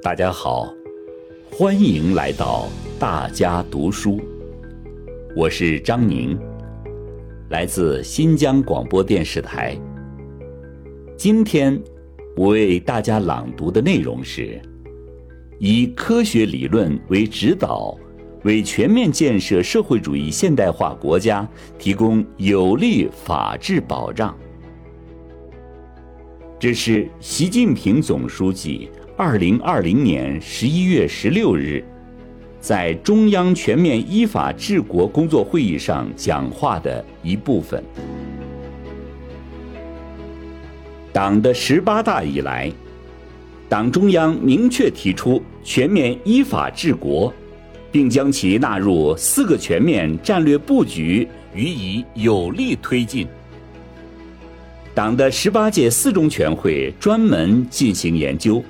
大家好，欢迎来到大家读书。我是张宁，来自新疆广播电视台。今天我为大家朗读的内容是：以科学理论为指导，为全面建设社会主义现代化国家提供有力法治保障。这是习近平总书记二零二零年十一月十六日在中央全面依法治国工作会议上讲话的一部分。党的十八大以来，党中央明确提出全面依法治国，并将其纳入四个全面战略布局予以有力推进。党的十八届四中全会专门进行研究，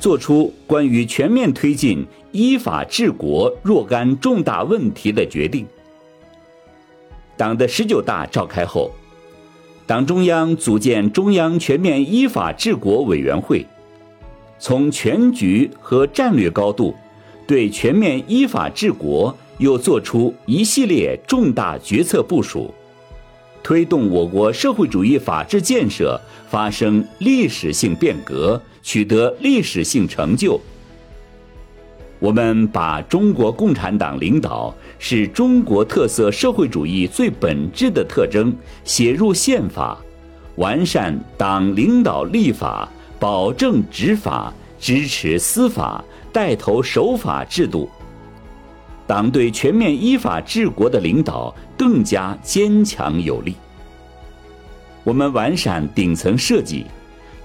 作出关于全面推进依法治国若干重大问题的决定。党的十九大召开后，党中央组建中央全面依法治国委员会，从全局和战略高度，对全面依法治国又作出一系列重大决策部署。推动我国社会主义法治建设发生历史性变革，取得历史性成就。我们把中国共产党领导是中国特色社会主义最本质的特征写入宪法，完善党领导立法、保证执法、支持司法、带头守法制度。党对全面依法治国的领导更加坚强有力。我们完善顶层设计，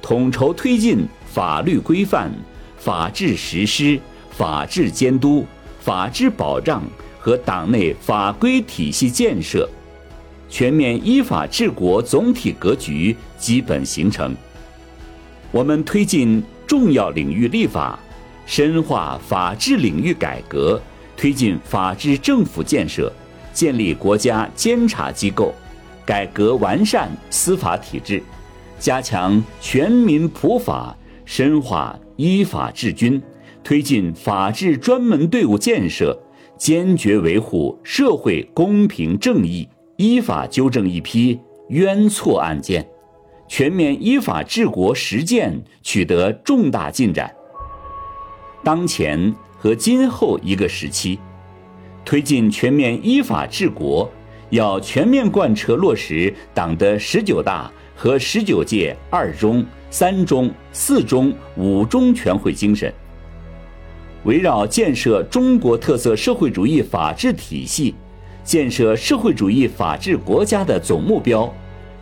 统筹推进法律规范、法治实施、法治监督、法治保障和党内法规体系建设，全面依法治国总体格局基本形成。我们推进重要领域立法，深化法治领域改革。推进法治政府建设，建立国家监察机构，改革完善司法体制，加强全民普法，深化依法治军，推进法治专门队伍建设，坚决维护社会公平正义，依法纠正一批冤错案件，全面依法治国实践取得重大进展。当前。和今后一个时期，推进全面依法治国，要全面贯彻落实党的十九大和十九届二中、三中、四中、五中全会精神，围绕建设中国特色社会主义法治体系、建设社会主义法治国家的总目标，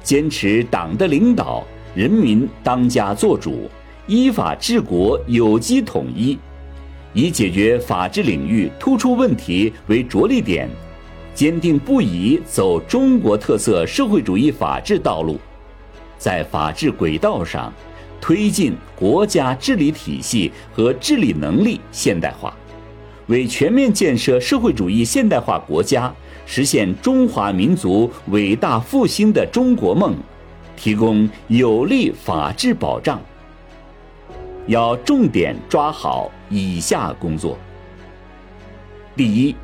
坚持党的领导、人民当家作主、依法治国有机统一。以解决法治领域突出问题为着力点，坚定不移走中国特色社会主义法治道路，在法治轨道上推进国家治理体系和治理能力现代化，为全面建设社会主义现代化国家、实现中华民族伟大复兴的中国梦提供有力法治保障。要重点抓好以下工作：第一，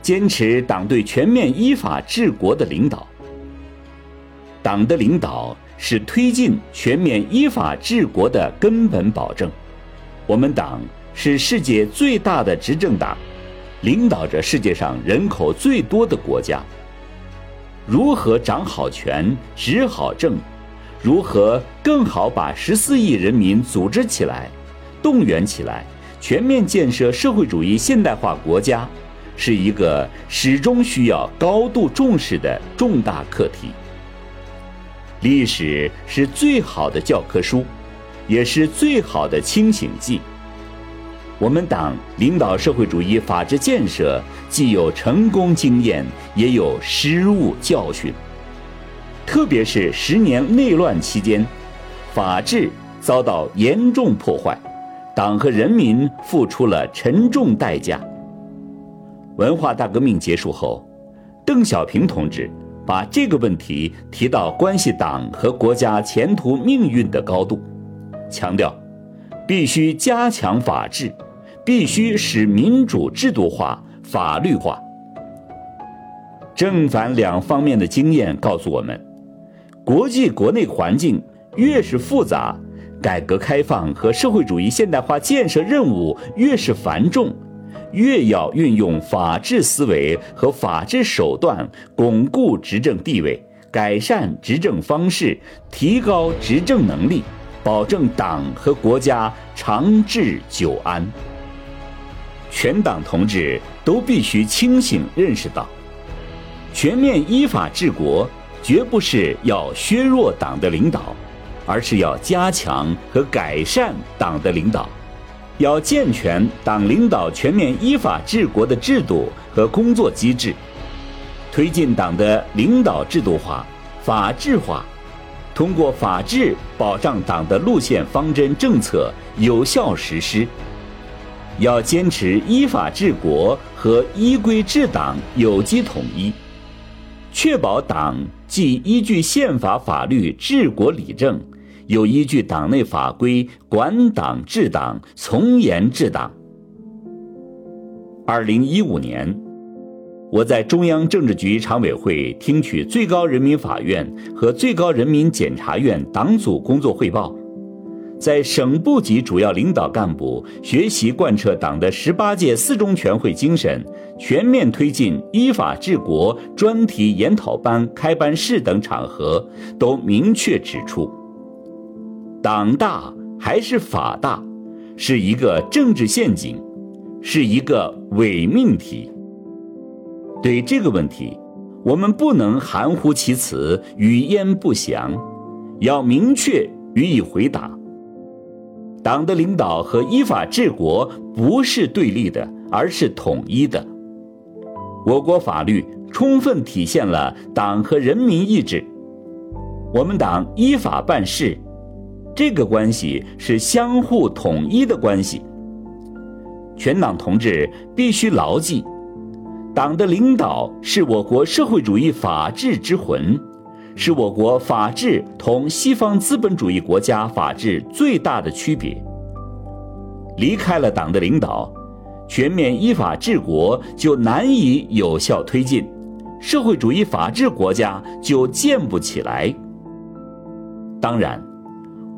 坚持党对全面依法治国的领导。党的领导是推进全面依法治国的根本保证。我们党是世界最大的执政党，领导着世界上人口最多的国家。如何掌好权、执好政？如何更好把十四亿人民组织起来、动员起来，全面建设社会主义现代化国家，是一个始终需要高度重视的重大课题。历史是最好的教科书，也是最好的清醒剂。我们党领导社会主义法治建设，既有成功经验，也有失误教训。特别是十年内乱期间，法治遭到严重破坏，党和人民付出了沉重代价。文化大革命结束后，邓小平同志把这个问题提到关系党和国家前途命运的高度，强调，必须加强法治，必须使民主制度化、法律化。正反两方面的经验告诉我们，国际国内环境越是复杂，改革开放和社会主义现代化建设任务越是繁重，越要运用法治思维和法治手段，巩固执政地位，改善执政方式，提高执政能力，保证党和国家长治久安。全党同志都必须清醒认识到。全面依法治国，绝不是要削弱党的领导，而是要加强和改善党的领导，要健全党领导全面依法治国的制度和工作机制，推进党的领导制度化、法治化，通过法治保障党的路线方针政策有效实施。要坚持依法治国和依规治党有机统一。确保党既依据宪法法律治国理政，又依据党内法规管党治党、从严治党。二零一五年，我在中央政治局常委会听取最高人民法院和最高人民检察院党组工作汇报。在省部级主要领导干部学习贯彻党的十八届四中全会精神，全面推进依法治国专题研讨班开班式等场合，都明确指出，党大还是法大，是一个政治陷阱，是一个伪命题。对这个问题，我们不能含糊其辞、语焉不详，要明确予以回答。党的领导和依法治国不是对立的，而是统一的。我国法律充分体现了党和人民意志。我们党依法办事，这个关系是相互统一的关系。全党同志必须牢记，党的领导是我国社会主义法治之魂。是我国法治同西方资本主义国家法治最大的区别。离开了党的领导，全面依法治国就难以有效推进，社会主义法治国家就建不起来。当然，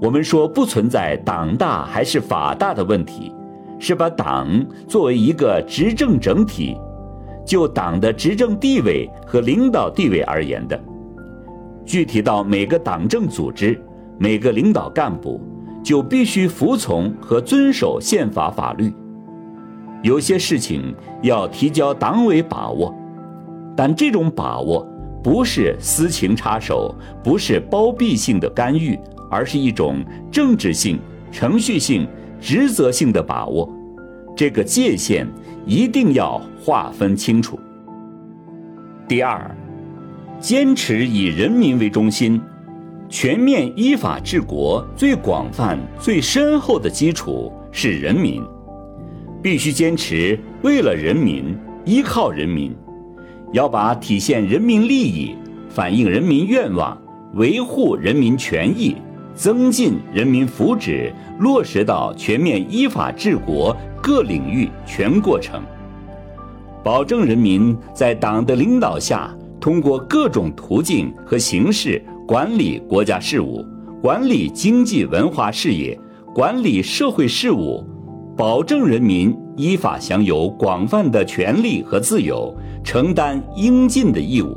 我们说不存在党大还是法大的问题，是把党作为一个执政整体，就党的执政地位和领导地位而言的。具体到每个党政组织、每个领导干部，就必须服从和遵守宪法法律。有些事情要提交党委把握，但这种把握不是私情插手，不是包庇性的干预，而是一种政治性、程序性、职责性的把握。这个界限一定要划分清楚。第二。坚持以人民为中心，全面依法治国最广泛、最深厚的基础是人民。必须坚持为了人民、依靠人民，要把体现人民利益、反映人民愿望、维护人民权益、增进人民福祉落实到全面依法治国各领域全过程，保证人民在党的领导下。通过各种途径和形式管理国家事务，管理经济文化事业，管理社会事务，保证人民依法享有广泛的权利和自由，承担应尽的义务。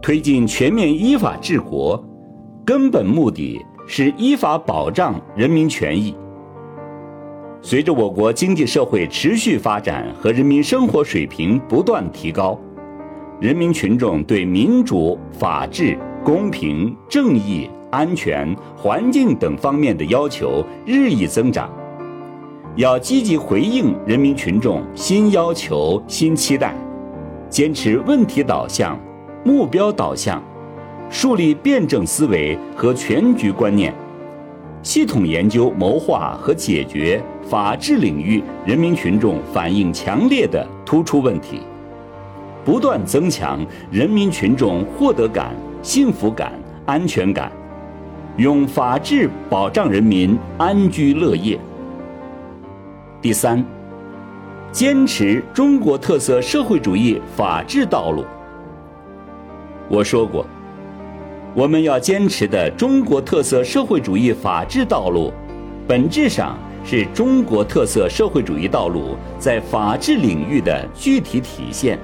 推进全面依法治国，根本目的是依法保障人民权益。随着我国经济社会持续发展和人民生活水平不断提高。人民群众对民主、法治、公平、正义、安全、环境等方面的要求日益增长，要积极回应人民群众新要求、新期待，坚持问题导向、目标导向，树立辩证思维和全局观念，系统研究谋划和解决法治领域人民群众反映强烈的突出问题。不断增强人民群众获得感、幸福感、安全感，用法治保障人民安居乐业。第三，坚持中国特色社会主义法治道路。我说过，我们要坚持的中国特色社会主义法治道路，本质上是中国特色社会主义道路在法治领域的具体体现。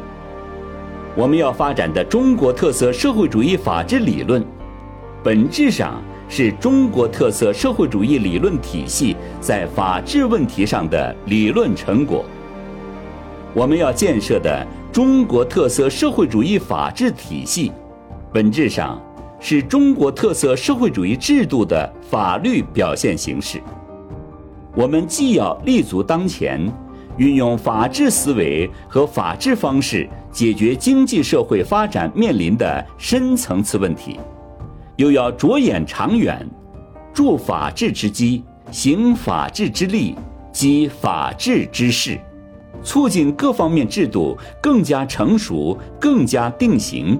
我们要发展的中国特色社会主义法治理论，本质上。是中国特色社会主义理论体系在法治问题上的理论成果。我们要建设的中国特色社会主义法治体系，本质上是中国特色社会主义制度的法律表现形式。我们既要立足当前，运用法治思维和法治方式解决经济社会发展面临的深层次问题。又要着眼长远，助法治之基，行法治之力，积法治之势，促进各方面制度更加成熟、更加定型，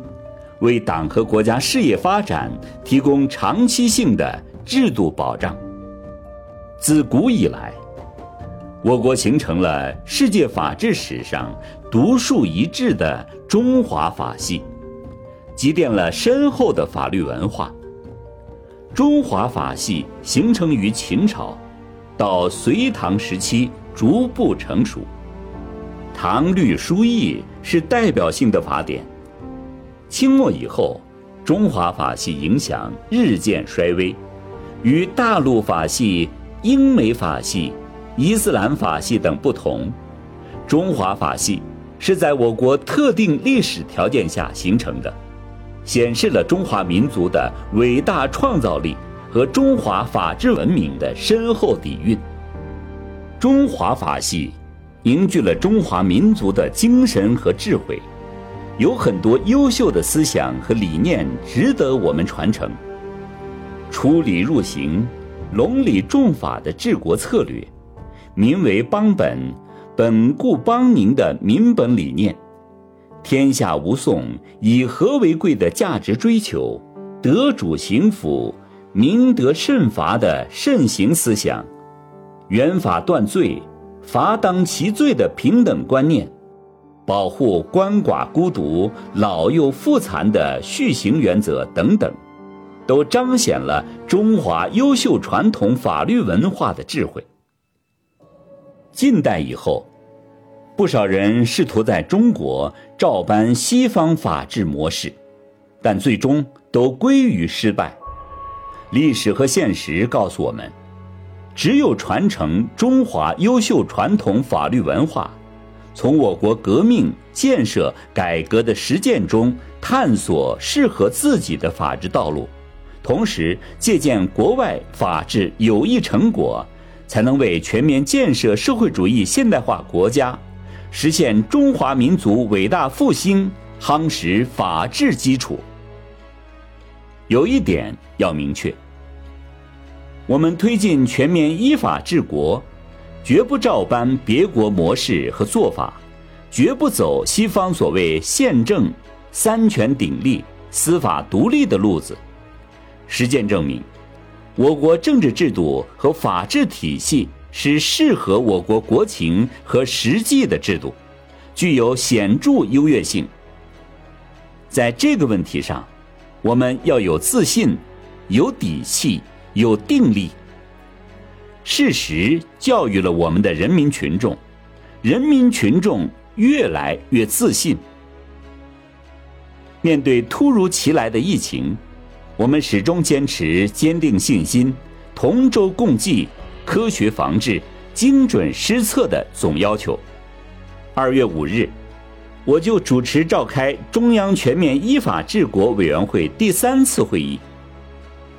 为党和国家事业发展提供长期性的制度保障。自古以来，我国形成了世界法治史上独树一帜的中华法系。积淀了深厚的法律文化。中华法系形成于秦朝，到隋唐时期逐步成熟。唐律疏议是代表性的法典。清末以后，中华法系影响日渐衰微，与大陆法系、英美法系、伊斯兰法系等不同，中华法系是在我国特定历史条件下形成的。显示了中华民族的伟大创造力和中华法治文明的深厚底蕴。中华法系凝聚了中华民族的精神和智慧，有很多优秀的思想和理念值得我们传承。出礼入刑、隆礼重法的治国策略，民为邦本、本固邦宁的民本理念。天下无讼，以和为贵的价值追求，德主刑辅，明德慎罚的慎刑思想，原法断罪，罚当其罪的平等观念，保护鳏寡孤独、老幼妇残的续刑原则等等，都彰显了中华优秀传统法律文化的智慧。近代以后。不少人试图在中国照搬西方法治模式，但最终都归于失败。历史和现实告诉我们，只有传承中华优秀传统法律文化，从我国革命、建设、改革的实践中探索适合自己的法治道路，同时借鉴国外法治有益成果，才能为全面建设社会主义现代化国家。实现中华民族伟大复兴，夯实法治基础。有一点要明确：我们推进全面依法治国，绝不照搬别国模式和做法，绝不走西方所谓宪政、三权鼎立、司法独立的路子。实践证明，我国政治制度和法治体系。是适合我国国情和实际的制度，具有显著优越性。在这个问题上，我们要有自信、有底气、有定力。事实教育了我们的人民群众，人民群众越来越自信。面对突如其来的疫情，我们始终坚持坚定信心，同舟共济。科学防治、精准施策的总要求。二月五日，我就主持召开中央全面依法治国委员会第三次会议，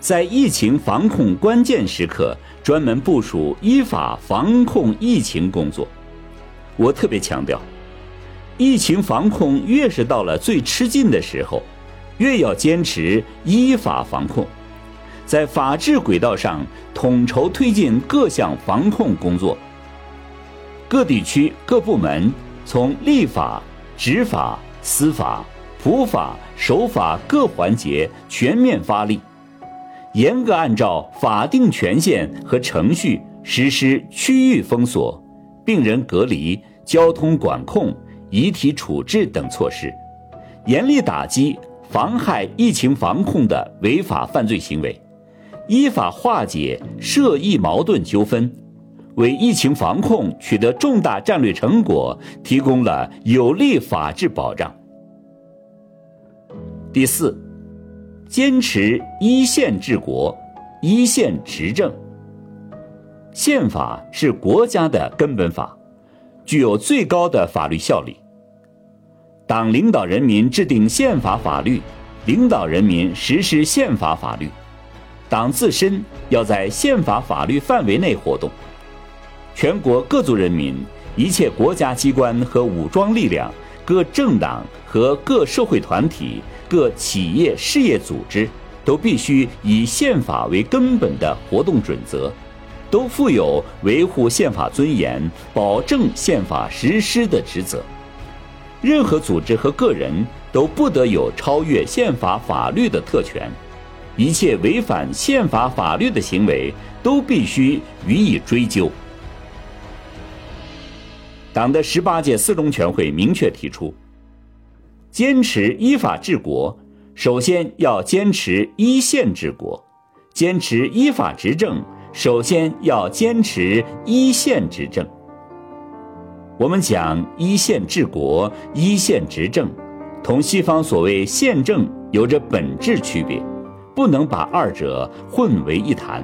在疫情防控关键时刻，专门部署依法防控疫情工作。我特别强调，疫情防控越是到了最吃劲的时候，越要坚持依法防控。在法治轨道上统筹推进各项防控工作，各地区各部门从立法、执法、司法、普法、守法各环节全面发力，严格按照法定权限和程序实施区域封锁、病人隔离、交通管控、遗体处置等措施，严厉打击妨害疫情防控的违法犯罪行为，依法化解涉疫矛盾纠纷，为疫情防控取得重大战略成果提供了有力法治保障。第四。坚持一线治国、一线执政。宪法是国家的根本法，具有最高的法律效力。党领导人民制定宪法法律，领导人民实施宪法法律。党自身要在宪法法律范围内活动。全国各族人民、一切国家机关和武装力量、各政党和各社会团体。各企业事业组织都必须以宪法为根本的活动准则，都负有维护宪法尊严、保证宪法实施的职责。任何组织和个人都不得有超越宪法法律的特权，一切违反宪法法律的行为都必须予以追究。党的十八届四中全会明确提出。坚持依法治国，首先要坚持一线治国；坚持依法执政，首先要坚持一线执政。我们讲一线治国、一线执政，同西方所谓宪政有着本质区别，不能把二者混为一谈。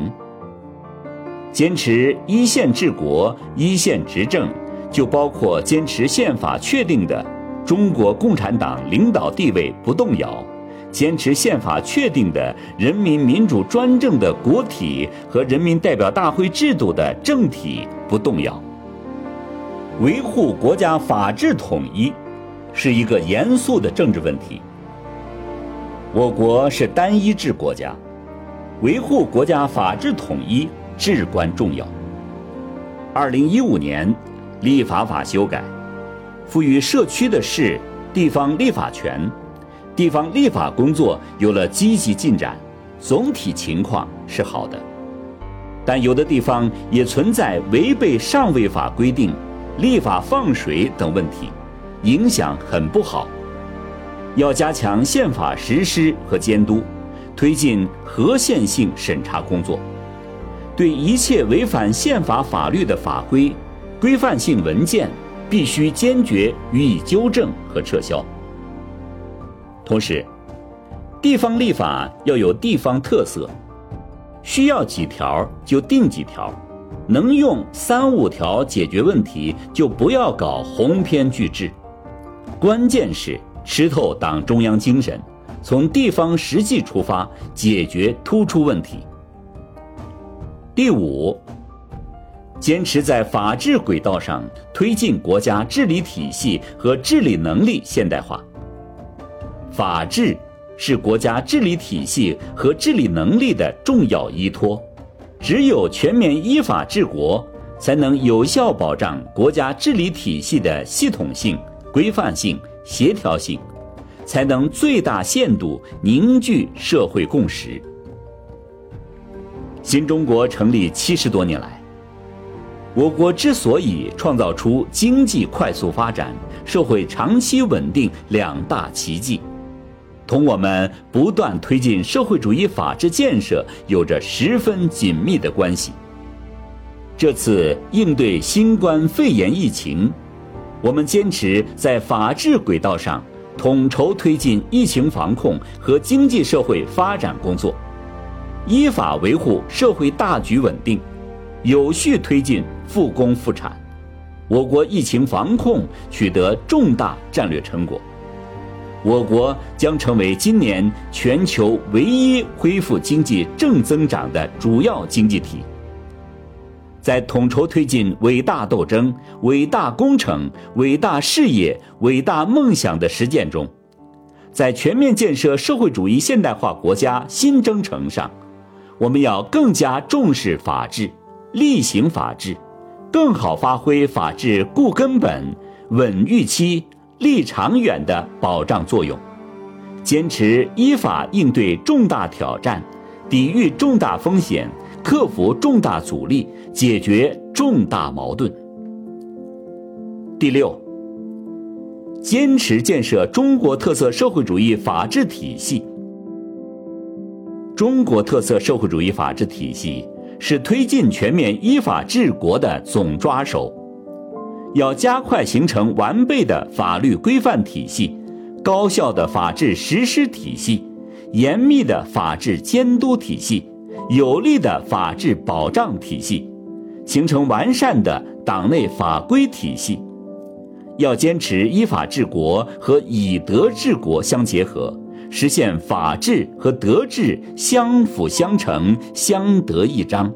坚持一线治国、一线执政，就包括坚持宪法确定的。中国共产党领导地位不动摇，坚持宪法确定的人民民主专政的国体和人民代表大会制度的政体不动摇。维护国家法治统一，是一个严肃的政治问题。我国是单一制国家，维护国家法治统一至关重要。二零一五年，立法法修改。赋予社区的市、地方立法权，地方立法工作有了积极进展，总体情况是好的。但有的地方也存在违背上位法规定、立法放水等问题，影响很不好。要加强宪法实施和监督，推进合宪性审查工作，对一切违反宪法法律的法规、规范性文件。必须坚决予以纠正和撤销。同时，地方立法要有地方特色，需要几条就定几条，能用三五条解决问题就不要搞鸿篇巨制。关键是吃透党中央精神，从地方实际出发解决突出问题。第五。坚持在法治轨道上推进国家治理体系和治理能力现代化。法治是国家治理体系和治理能力的重要依托，只有全面依法治国，才能有效保障国家治理体系的系统性、规范性、协调性，才能最大限度凝聚社会共识。新中国成立七十多年来。我国之所以创造出经济快速发展、社会长期稳定两大奇迹，同我们不断推进社会主义法治建设有着十分紧密的关系。这次应对新冠肺炎疫情，我们坚持在法治轨道上统筹推进疫情防控和经济社会发展工作，依法维护社会大局稳定。有序推进复工复产，我国疫情防控取得重大战略成果，我国将成为今年全球唯一恢复经济正增长的主要经济体。在统筹推进伟大斗争、伟大工程、伟大事业、伟大梦想的实践中，在全面建设社会主义现代化国家新征程上，我们要更加重视法治。厉行法治，更好发挥法治固根本、稳预期、立长远的保障作用，坚持依法应对重大挑战，抵御重大风险，克服重大阻力，解决重大矛盾。第六，坚持建设中国特色社会主义法治体系。中国特色社会主义法治体系是推进全面依法治国的总抓手，要加快形成完备的法律规范体系、高效的法治实施体系、严密的法治监督体系、有力的法治保障体系，形成完善的党内法规体系。要坚持依法治国和以德治国相结合。实现法治和德治相辅相成、相得益彰。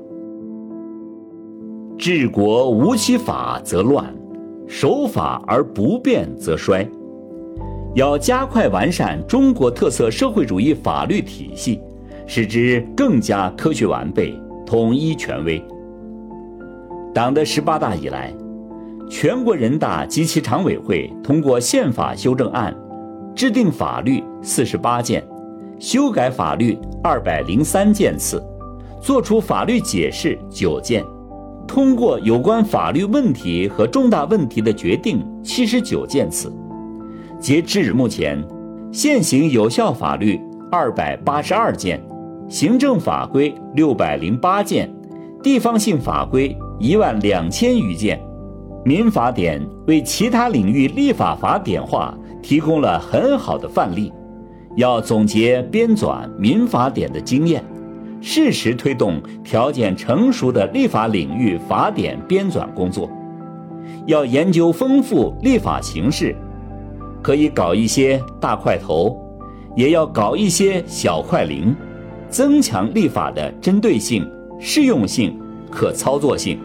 治国无其法则乱，守法而不变则衰。要加快完善中国特色社会主义法律体系，使之更加科学完备、统一权威。党的十八大以来，全国人大及其常委会通过宪法修正案。制定法律四十八件，修改法律二百零三件次，作出法律解释九件，通过有关法律问题和重大问题的决定七十九件次。截至目前，现行有效法律二百八十二件，行政法规六百零八件，地方性法规一万两千余件，民法典为其他领域立法法典化。提供了很好的范例，要总结编纂民法典的经验，适时推动条件成熟的立法领域法典编纂工作。要研究丰富立法形式，可以搞一些大块头，也要搞一些小块零，增强立法的针对性、适用性、可操作性。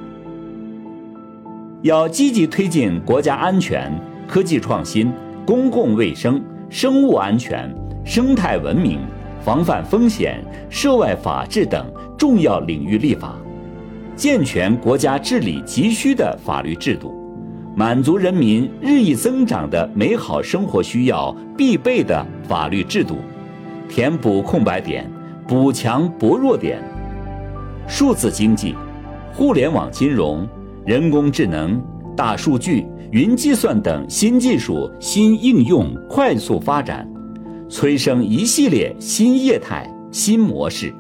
要积极推进国家安全、科技创新。公共卫生、生物安全、生态文明、防范风险、涉外法治等重要领域立法，健全国家治理急需的法律制度，满足人民日益增长的美好生活需要必备的法律制度，填补空白点，补强薄弱点。数字经济、互联网金融、人工智能、大数据。云计算等新技术新应用快速发展，催生一系列新业态新模式，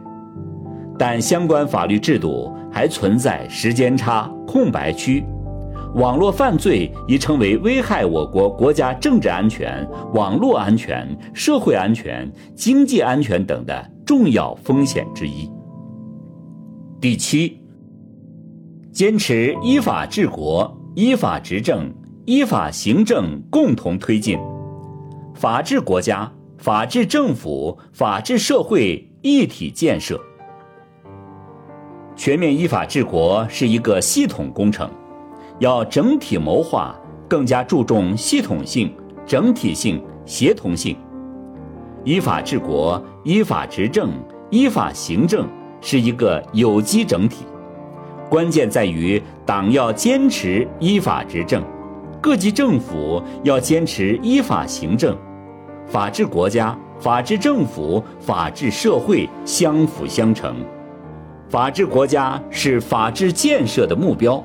但相关法律制度还存在时间差、空白区，网络犯罪已成为危害我国国家政治安全、网络安全、社会安全、经济安全等的重要风险之一。第七，坚持依法治国、依法执政。依法行政共同推进，法治国家、法治政府、法治社会一体建设。全面依法治国是一个系统工程，要整体谋划，更加注重系统性、整体性、协同性。依法治国、依法执政、依法行政是一个有机整体，关键在于党要坚持依法执政。各级政府要坚持依法行政，法治国家、法治政府、法治社会相辅相成。法治国家是法治建设的目标，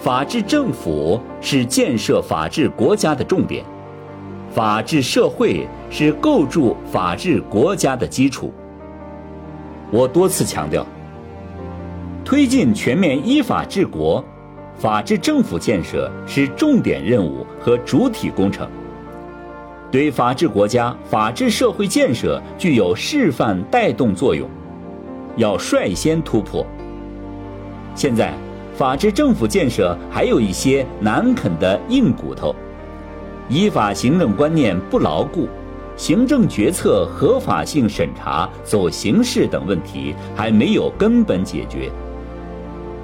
法治政府是建设法治国家的重点，法治社会是构筑法治国家的基础。我多次强调，推进全面依法治国。法治政府建设是重点任务和主体工程，对法治国家、法治社会建设具有示范带动作用，要率先突破。现在，法治政府建设还有一些难啃的硬骨头，依法行政观念不牢固，行政决策合法性审查走形式等问题还没有根本解决，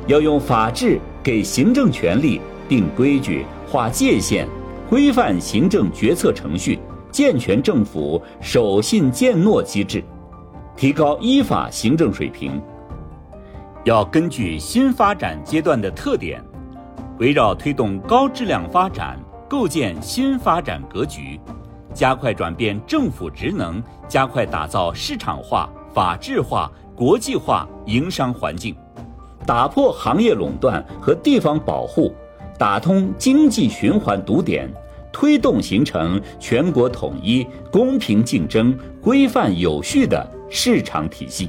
要用法治。给行政权力定规矩、划界限、规范行政决策程序，健全政府守信践诺机制，提高依法行政水平。要根据新发展阶段的特点，围绕推动高质量发展，构建新发展格局，加快转变政府职能，加快打造市场化、法治化、国际化营商环境，打破行业垄断和地方保护，打通经济循环堵点，推动形成全国统一、公平竞争、规范有序的市场体系。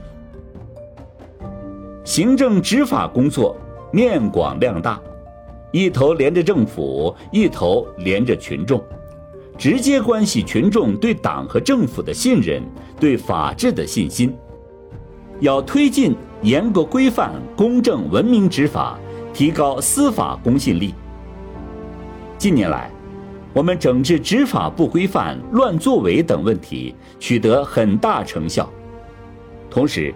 行政执法工作面广量大，一头连着政府，一头连着群众。直接关系群众对党和政府的信任，对法治的信心。要推进严格规范、公正文明执法，提高司法公信力。近年来，我们整治执法不规范、乱作为等问题取得很大成效。同时，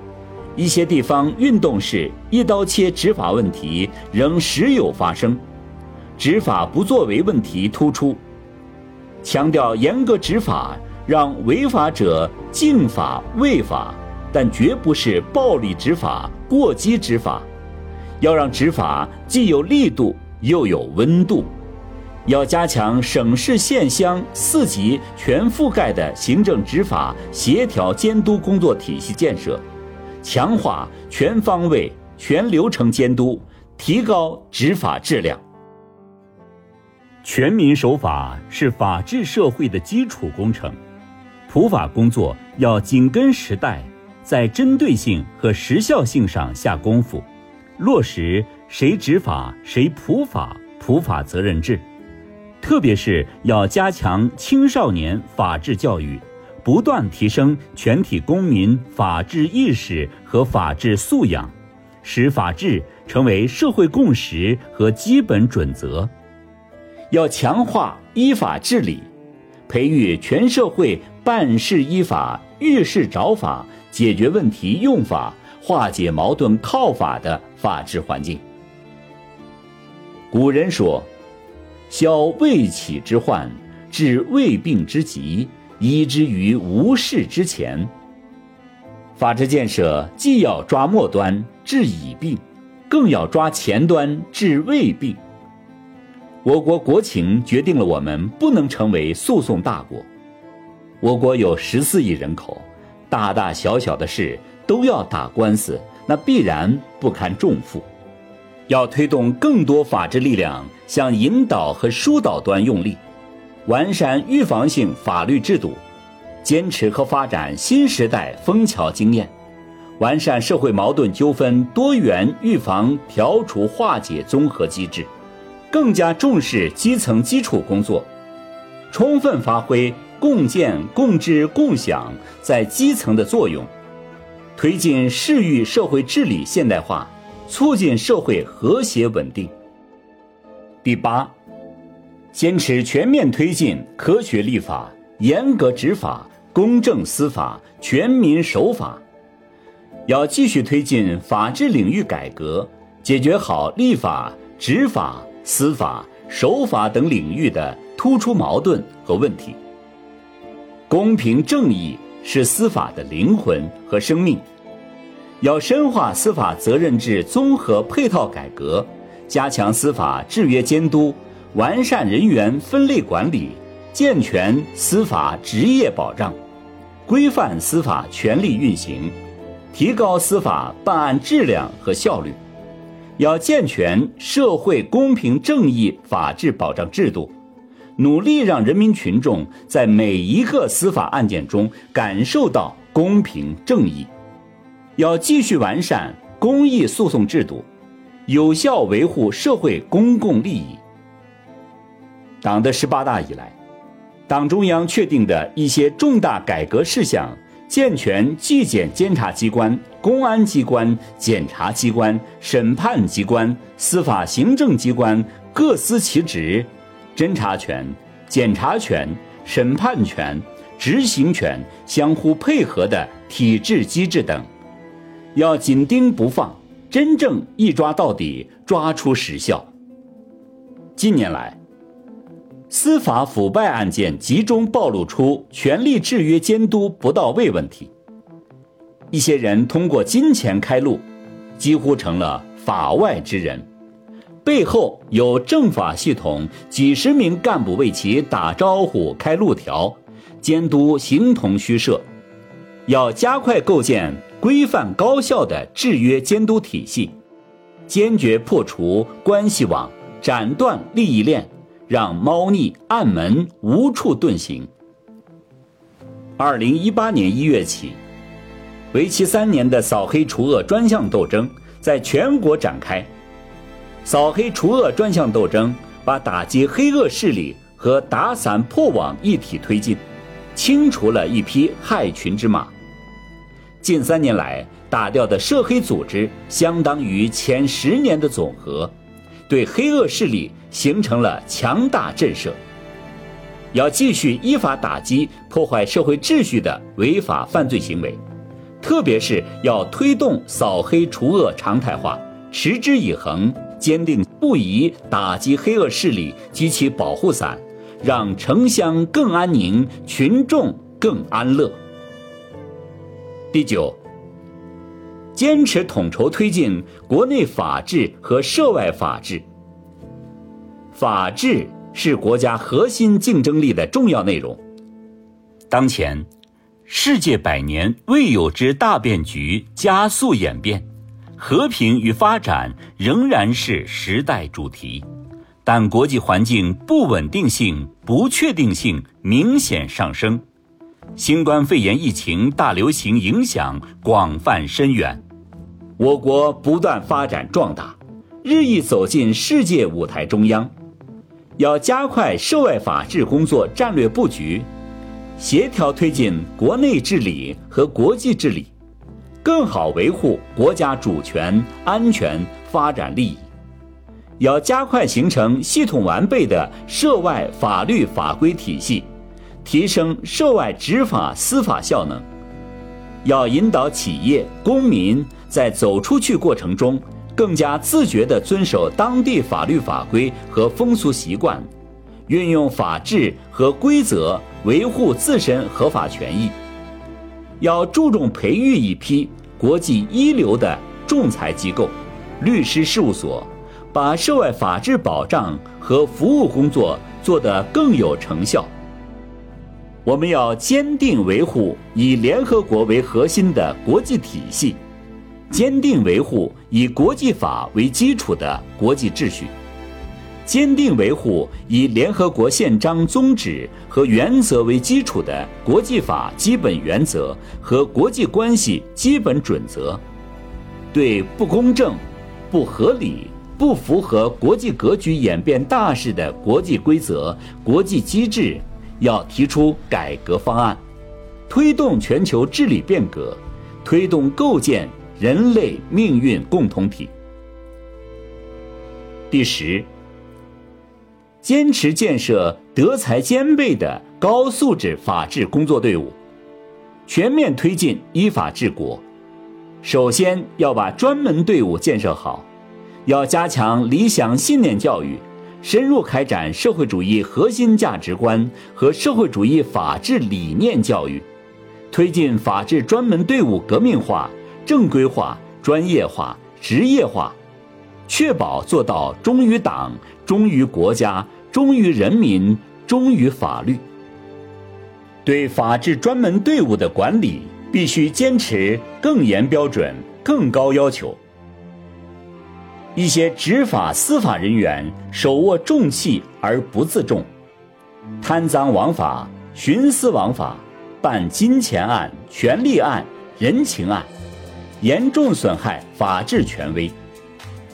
一些地方运动式一刀切执法问题仍时有发生，执法不作为问题突出。强调严格执法，让违法者敬法畏法，但绝不是暴力执法、过激执法。要让执法既有力度又有温度。要加强省市县乡四级全覆盖的行政执法协调监督工作体系建设，强化全方位、全流程监督，提高执法质量。全民守法是法治社会的基础工程，普法工作要紧跟时代，在针对性和时效性上下功夫，落实谁执法谁普法、普法责任制。特别是要加强青少年法治教育，不断提升全体公民法治意识和法治素养，使法治成为社会共识和基本准则。要强化依法治理，培育全社会办事依法、遇事找法、解决问题用法、化解矛盾靠法的法治环境。古人说：“消未起之患，治未病之疾，医之于无事之前。”法治建设既要抓末端治已病，更要抓前端治未病。我国国情决定了我们不能成为诉讼大国。我国有十四亿人口，大大小小的事都要打官司，那必然不堪重负。要推动更多法治力量向引导和疏导端用力，完善预防性法律制度，坚持和发展新时代枫桥经验，完善社会矛盾纠纷多元预防调处化解综合机制。更加重视基层基础工作，充分发挥共建共治共享在基层的作用，推进市域社会治理现代化，促进社会和谐稳定。第八，坚持全面推进科学立法、严格执法、公正司法、全民守法，要继续推进法治领域改革，解决好立法、执法。司法、守法等领域的突出矛盾和问题。公平正义是司法的灵魂和生命，要深化司法责任制综合配套改革，加强司法制约监督，完善人员分类管理，健全司法职业保障，规范司法权力运行，提高司法办案质量和效率。要健全社会公平正义法治保障制度，努力让人民群众在每一个司法案件中感受到公平正义。要继续完善公益诉讼制度，有效维护社会公共利益。党的十八大以来，党中央确定的一些重大改革事项。健全纪检监察机关、公安机关、检察机关、审判机关、司法行政机关各司其职，侦查权、检察权、审判权、执行权相互配合的体制机制等，要紧盯不放，真正一抓到底，抓出实效。近年来，司法腐败案件集中暴露出权力制约监督不到位问题，一些人通过金钱开路，几乎成了法外之人，背后有政法系统几十名干部为其打招呼、开路条，监督形同虚设。要加快构建规范高效的制约监督体系，坚决破除关系网，斩断利益链，让猫腻暗门无处遁形。二零一八年一月起，为期三年的扫黑除恶专项斗争在全国展开。扫黑除恶专项斗争把打击黑恶势力和打散破网一体推进，清除了一批害群之马。近三年来，打掉的涉黑组织相当于前十年的总和，对黑恶势力形成了强大震慑。要继续依法打击破坏社会秩序的违法犯罪行为，特别是要推动扫黑除恶常态化，持之以恒。坚定不移打击黑恶势力及其保护伞，让城乡更安宁，群众更安乐。第九，坚持统筹推进国内法治和涉外法治。法治是国家核心竞争力的重要内容。当前，世界百年未有之大变局加速演变。和平与发展仍然是时代主题，但国际环境不稳定性、不确定性明显上升，新冠肺炎疫情大流行影响广泛深远，我国不断发展壮大，日益走进世界舞台中央，要加快涉外法治工作战略布局，协调推进国内治理和国际治理。更好维护国家主权、安全、发展利益，要加快形成系统完备的涉外法律法规体系，提升涉外执法司法效能。要引导企业、公民在走出去过程中，更加自觉地遵守当地法律法规和风俗习惯，运用法治和规则维护自身合法权益。要注重培育一批国际一流的仲裁机构、律师事务所，把涉外法治保障和服务工作做得更有成效。我们要坚定维护以联合国为核心的国际体系，坚定维护以国际法为基础的国际秩序。坚定维护以联合国宪章宗旨和原则为基础的国际法基本原则和国际关系基本准则，对不公正、不合理、不符合国际格局演变大势的国际规则、国际机制，要提出改革方案，推动全球治理变革，推动构建人类命运共同体。第十。坚持建设德才兼备的高素质法治工作队伍，全面推进依法治国。首先要把专门队伍建设好，要加强理想信念教育，深入开展社会主义核心价值观和社会主义法治理念教育，推进法治专门队伍革命化、正规化、专业化、职业化。确保做到忠于党、忠于国家、忠于人民、忠于法律。对法治专门队伍的管理，必须坚持更严标准、更高要求。一些执法司法人员手握重器而不自重，贪赃枉法、徇私枉法，办金钱案、权力案、人情案，严重损害法治权威。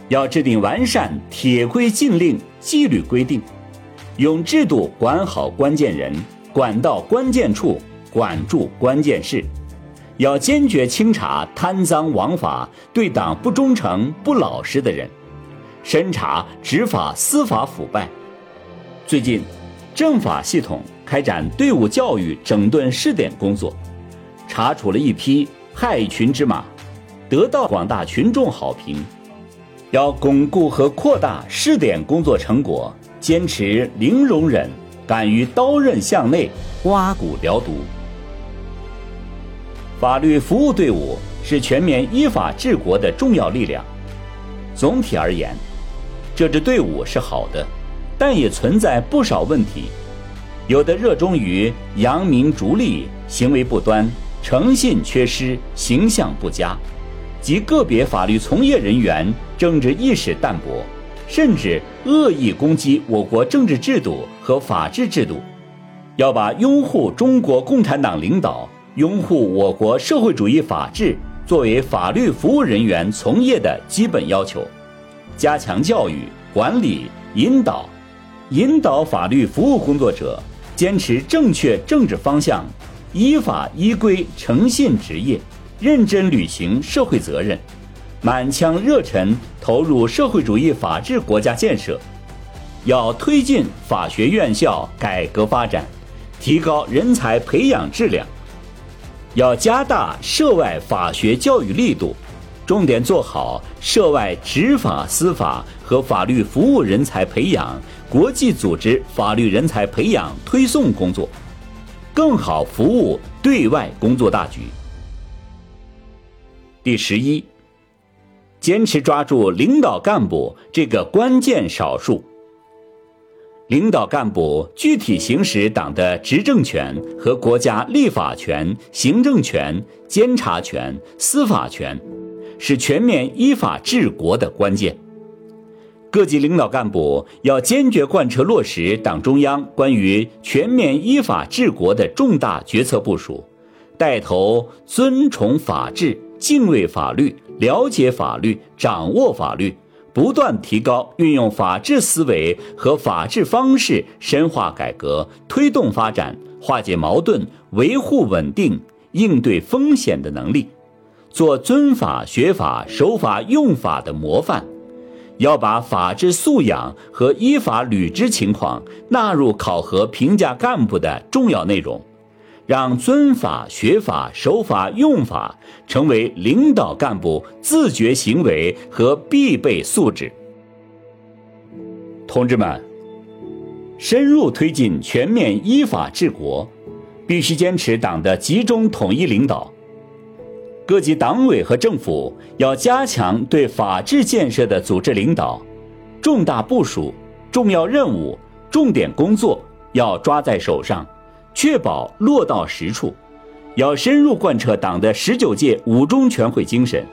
要制定完善铁规禁令、纪律规定，用制度管好关键人，管到关键处，管住关键事。要坚决清查贪赃枉法、对党不忠诚、不老实的人，审查执法司法腐败。最近，政法系统开展队伍教育整顿试点工作，查处了一批害群之马，得到广大群众好评。要巩固和扩大试点工作成果，坚持零容忍，敢于刀刃向内，刮骨疗毒。法律服务队伍是全面依法治国的重要力量。总体而言，这支队伍是好的，但也存在不少问题。有的热衷于扬名逐利，行为不端，诚信缺失、形象不佳，及个别法律从业人员政治意识淡薄，甚至恶意攻击我国政治制度和法治制度，要把拥护中国共产党领导、拥护我国社会主义法治作为法律服务人员从业的基本要求，加强教育、管理、引导，引导法律服务工作者坚持正确政治方向。依法依规诚信执业，认真履行社会责任，满腔热忱投入社会主义法治国家建设。要推进法学院校改革发展，提高人才培养质量。要加大涉外法学教育力度，重点做好涉外执法、司法和法律服务人才培养、国际组织法律人才培养推送工作。更好服务对外工作大局。第十一，坚持抓住领导干部这个关键少数。领导干部具体行使党的执政权和国家立法权、行政权、监察权、司法权，是全面依法治国的关键。各级领导干部要坚决贯彻落实党中央关于全面依法治国的重大决策部署，带头尊崇法治、敬畏法律、了解法律、掌握法律，不断提高运用法治思维和法治方式深化改革、推动发展、化解矛盾、维护稳定、应对风险的能力，做尊法、学法、守法、用法的模范。要把法治素养和依法履职情况纳入考核评价干部的重要内容，让尊法、学法、守法、用法成为领导干部自觉行为和必备素质。同志们，深入推进全面依法治国，必须坚持党的集中统一领导。各级党委和政府要加强对法治建设的组织领导，重大部署、重要任务、重点工作要抓在手上，确保落到实处。要深入贯彻党的十九届五中全会精神，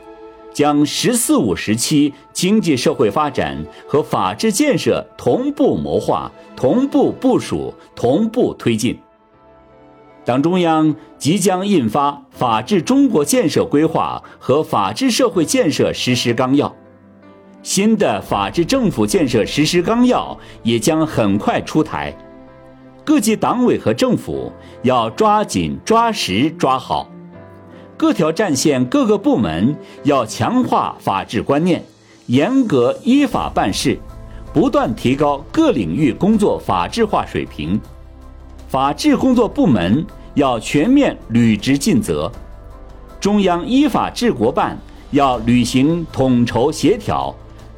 将“十四五”时期经济社会发展和法治建设同步谋划、同步部署、同步推进。党中央即将印发《法治中国建设规划》和《法治社会建设实施纲要》，新的法治政府建设实施纲要也将很快出台。各级党委和政府要抓紧、抓实、抓好，各条战线各个部门要强化法治观念，严格依法办事，不断提高各领域工作法治化水平。法治工作部门要全面履职尽责，中央依法治国办要履行统筹协调、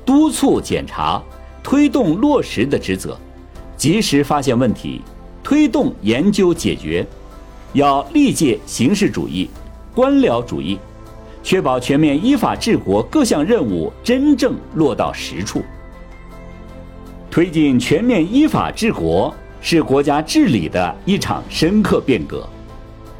督促检查、推动落实的职责，及时发现问题，推动研究解决，要力戒形式主义、官僚主义，确保全面依法治国各项任务真正落到实处，推进全面依法治国。是国家治理的一场深刻变革，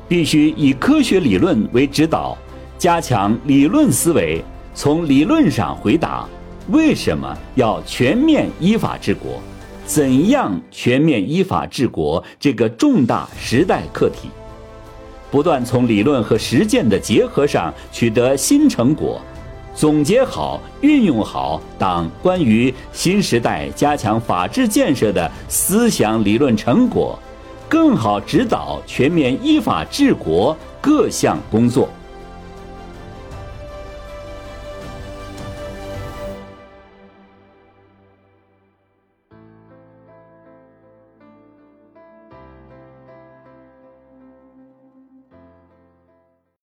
必须以科学理论为指导，加强理论思维，从理论上回答为什么要全面依法治国，怎样全面依法治国这个重大时代课题，不断从理论和实践的结合上取得新成果。总结好、运用好党关于新时代加强法治建设的思想理论成果，更好指导全面依法治国各项工作。